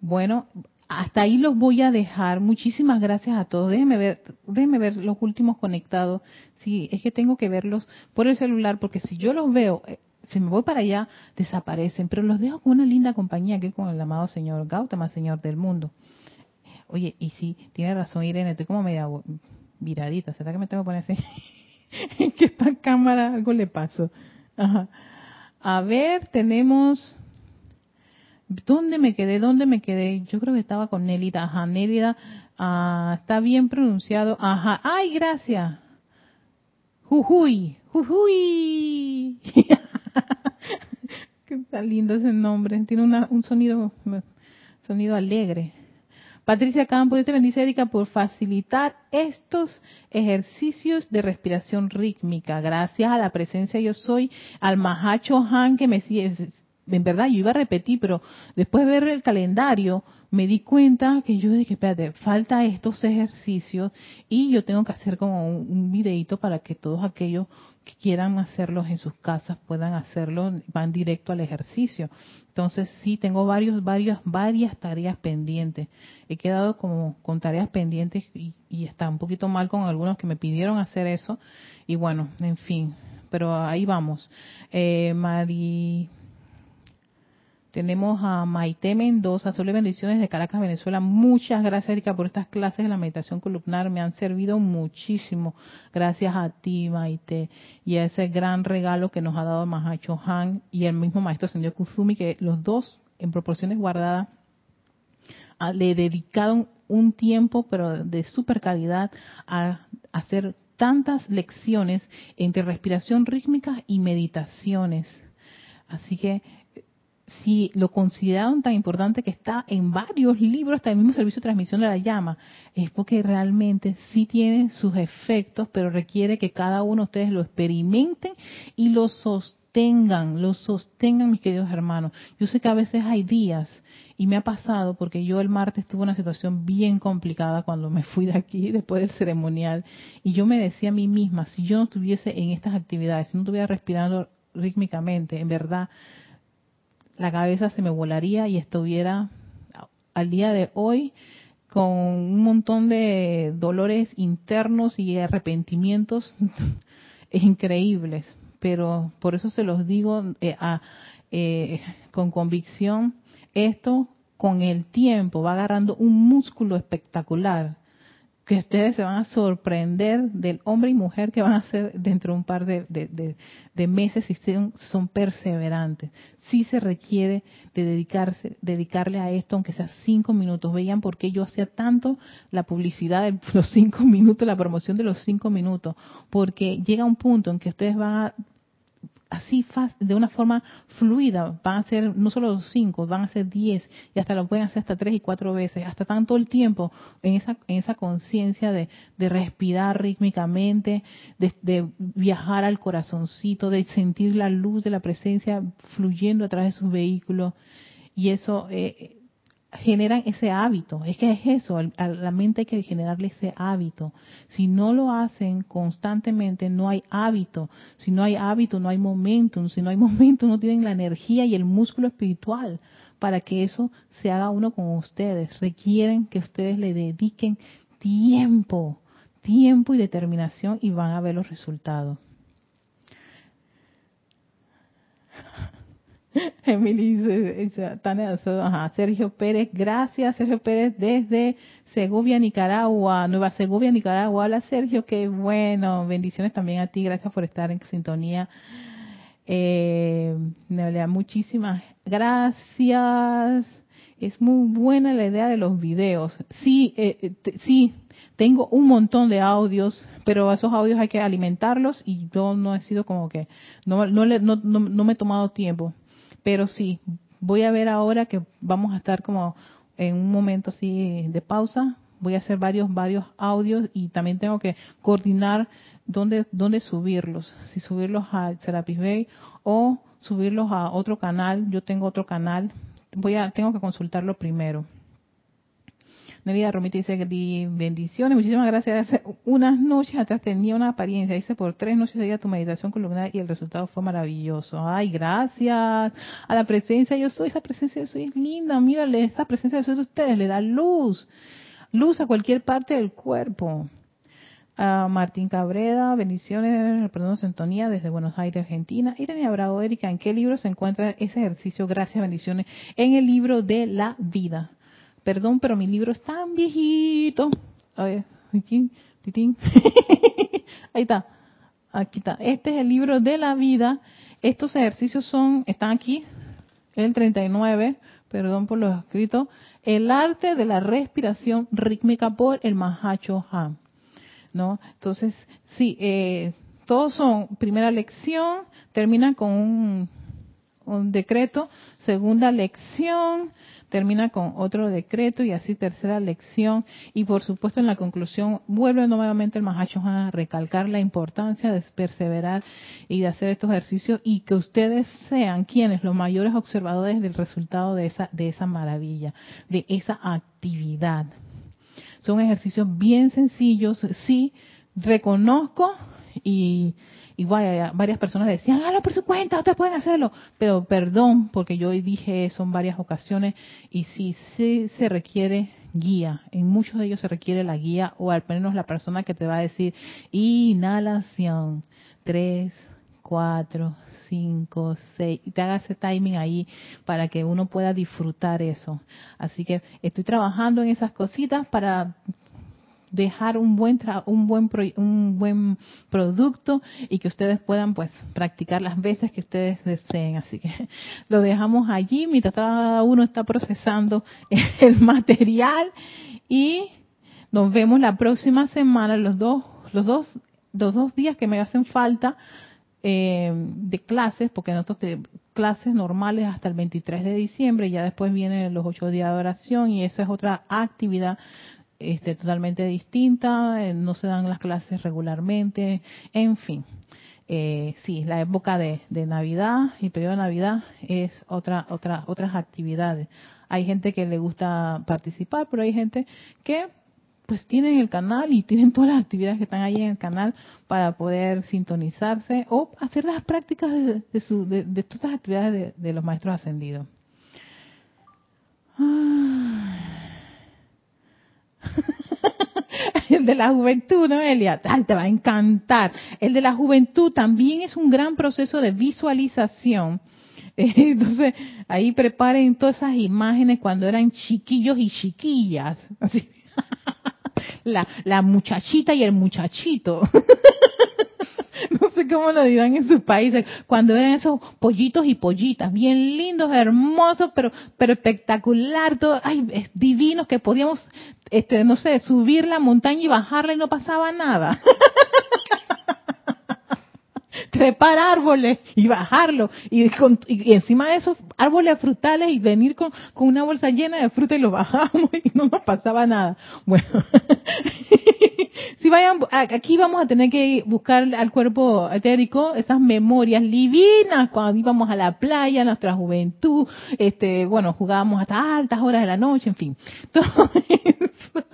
bueno, hasta ahí los voy a dejar. Muchísimas gracias a todos. Déjenme ver, déjenme ver los últimos conectados. Sí, es que tengo que verlos por el celular porque si yo los veo, eh, si me voy para allá, desaparecen. Pero los dejo con una linda compañía que es con el amado Señor Gautama, Señor del mundo. Oye, y sí, tiene razón Irene, estoy como media viradita. ¿Será que me tengo que poner así? que esta cámara algo le pasó. Ajá. A ver, tenemos ¿Dónde me quedé? ¿Dónde me quedé? Yo creo que estaba con Nélida. Ajá, Nélida. Ah, está bien pronunciado. Ajá. ¡Ay, gracias! Jujuy. Jujuy. Qué tan lindo ese nombre. Tiene un sonido, sonido alegre. Patricia Campos, Dios te bendice, Erika, por facilitar estos ejercicios de respiración rítmica. Gracias a la presencia yo soy, al Mahacho Han que me sigue en verdad yo iba a repetir, pero después de ver el calendario me di cuenta que yo dije, espérate, falta estos ejercicios y yo tengo que hacer como un, videito para que todos aquellos que quieran hacerlos en sus casas puedan hacerlo, van directo al ejercicio. Entonces sí, tengo varios, varias, varias tareas pendientes. He quedado como con tareas pendientes y, y está un poquito mal con algunos que me pidieron hacer eso. Y bueno, en fin, pero ahí vamos. Eh, Mari, tenemos a Maite Mendoza, solo bendiciones de Caracas, Venezuela. Muchas gracias, Erika, por estas clases de la meditación columnar. Me han servido muchísimo. Gracias a ti, Maite, y a ese gran regalo que nos ha dado Mahacho Han y el mismo maestro Sendio Kuzumi, que los dos, en proporciones guardadas, le dedicaron un tiempo, pero de super calidad, a hacer tantas lecciones entre respiración rítmica y meditaciones. Así que si lo consideraron tan importante que está en varios libros, hasta el mismo servicio de transmisión de la llama, es porque realmente sí tiene sus efectos, pero requiere que cada uno de ustedes lo experimenten y lo sostengan, lo sostengan, mis queridos hermanos. Yo sé que a veces hay días, y me ha pasado porque yo el martes tuve una situación bien complicada cuando me fui de aquí después del ceremonial, y yo me decía a mí misma, si yo no estuviese en estas actividades, si no estuviera respirando rítmicamente, en verdad, la cabeza se me volaría y estuviera al día de hoy con un montón de dolores internos y arrepentimientos increíbles. Pero por eso se los digo eh, eh, con convicción, esto con el tiempo va agarrando un músculo espectacular que ustedes se van a sorprender del hombre y mujer que van a ser dentro de un par de, meses si son, perseverantes. Sí se requiere de dedicarse, dedicarle a esto, aunque sea cinco minutos. Vean por qué yo hacía tanto la publicidad de los cinco minutos, la promoción de los cinco minutos, porque llega un punto en que ustedes van a así de una forma fluida. Van a ser no solo cinco, van a ser diez y hasta lo pueden hacer hasta tres y cuatro veces, hasta tanto el tiempo en esa, en esa conciencia de, de, respirar rítmicamente, de, de, viajar al corazoncito, de sentir la luz de la presencia fluyendo a través de sus vehículos. Y eso eh, generan ese hábito. Es que es eso, a la mente hay que generarle ese hábito. Si no lo hacen constantemente, no hay hábito. Si no hay hábito, no hay momentum. Si no hay momentum, no tienen la energía y el músculo espiritual para que eso se haga uno con ustedes. Requieren que ustedes le dediquen tiempo, tiempo y determinación y van a ver los resultados. Emily dice, Sergio Pérez, gracias Sergio Pérez desde Segovia, Nicaragua, Nueva Segovia, Nicaragua. Hola Sergio, qué bueno, bendiciones también a ti, gracias por estar en sintonía. Eh, muchísimas gracias. Es muy buena la idea de los videos. Sí, eh, eh sí, tengo un montón de audios, pero esos audios hay que alimentarlos y yo no he sido como que, no, no, no, no me he tomado tiempo pero sí, voy a ver ahora que vamos a estar como en un momento así de pausa. Voy a hacer varios, varios audios y también tengo que coordinar dónde, dónde subirlos. Si subirlos a Serapis Bay o subirlos a otro canal. Yo tengo otro canal. Voy a, tengo que consultarlo primero. Nerida Romita dice bendiciones, muchísimas gracias. Hace unas noches atrás tenía una apariencia, dice por tres noches seguía tu meditación columnar y el resultado fue maravilloso. Ay, gracias a la presencia yo soy, esa presencia yo soy es linda, mírale, esa presencia yo soy de ustedes le da luz, luz a cualquier parte del cuerpo. A Martín Cabreda, bendiciones, perdón, sintonía desde Buenos Aires, Argentina. Irene Abrao, Erika, ¿en qué libro se encuentra ese ejercicio? Gracias, bendiciones. En el libro de la vida. Perdón, pero mi libro es tan viejito. A ver, aquí, Ahí está. Aquí está. Este es el libro de la vida. Estos ejercicios son, están aquí, el 39, perdón por los escritos. El arte de la respiración rítmica por el Mahacho Han. ¿No? Entonces, sí, eh, todos son primera lección, terminan con un, un decreto, segunda lección, termina con otro decreto y así tercera lección y por supuesto en la conclusión vuelve nuevamente el Mahacho a recalcar la importancia de perseverar y de hacer estos ejercicios y que ustedes sean quienes los mayores observadores del resultado de esa de esa maravilla, de esa actividad. Son ejercicios bien sencillos, sí, reconozco y y varias personas decían, hágalo por su cuenta, ustedes pueden hacerlo. Pero perdón, porque yo dije eso en varias ocasiones y sí, sí se requiere guía. En muchos de ellos se requiere la guía o al menos la persona que te va a decir, inhalación, tres, cuatro, cinco, seis, y te haga ese timing ahí para que uno pueda disfrutar eso. Así que estoy trabajando en esas cositas para dejar un buen un buen un buen producto y que ustedes puedan pues practicar las veces que ustedes deseen. Así que lo dejamos allí mientras cada uno está procesando el material y nos vemos la próxima semana los dos los dos los dos días que me hacen falta eh, de clases, porque nosotros clases normales hasta el 23 de diciembre, ya después vienen los ocho días de oración y eso es otra actividad este, totalmente distinta, eh, no se dan las clases regularmente, en fin. Eh, sí, la época de, Navidad y periodo de Navidad es otra, otra, otras actividades. Hay gente que le gusta participar, pero hay gente que pues tienen el canal y tienen todas las actividades que están ahí en el canal para poder sintonizarse o hacer las prácticas de, de, de, todas las actividades de, los maestros ascendidos. El de la juventud, ¿no, Elia? te va a encantar. El de la juventud también es un gran proceso de visualización. Entonces, ahí preparen todas esas imágenes cuando eran chiquillos y chiquillas. La, la muchachita y el muchachito. no sé cómo lo dirán en sus países, cuando eran esos pollitos y pollitas, bien lindos, hermosos, pero, pero espectacular, todo, ay, divinos que podíamos, este, no sé, subir la montaña y bajarla y no pasaba nada. trepar árboles y bajarlo. Y, encima de esos árboles frutales y venir con, con una bolsa llena de fruta y lo bajamos y no nos pasaba nada. Bueno, si vayan, aquí vamos a tener que buscar al cuerpo etérico esas memorias divinas cuando íbamos a la playa, nuestra juventud, este, bueno, jugábamos hasta altas horas de la noche, en fin. Todo eso.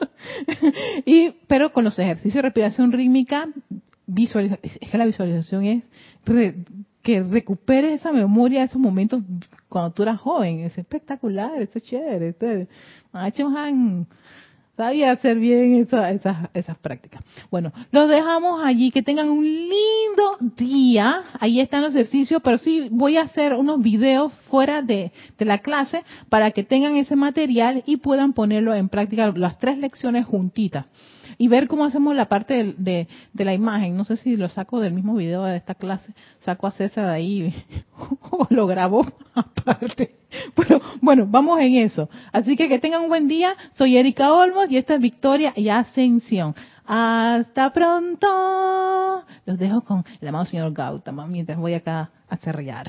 y, pero con los ejercicios de respiración rítmica, visualiza, es que la visualización es que recuperes esa memoria esos momentos cuando tú eras joven. Es espectacular, es chévere. Este, sabía hacer bien esas, esas prácticas. Bueno, los dejamos allí, que tengan un lindo día. Ahí están los ejercicios, pero sí voy a hacer unos videos fuera de, de la clase para que tengan ese material y puedan ponerlo en práctica las tres lecciones juntitas y ver cómo hacemos la parte de, de, la imagen. No sé si lo saco del mismo video de esta clase, saco a César ahí o lo grabo aparte. Pero bueno, vamos en eso. Así que que tengan un buen día. Soy Erika Olmos y esta es Victoria y Ascensión. Hasta pronto. Los dejo con el amado señor Gautama mientras voy acá a cerrar.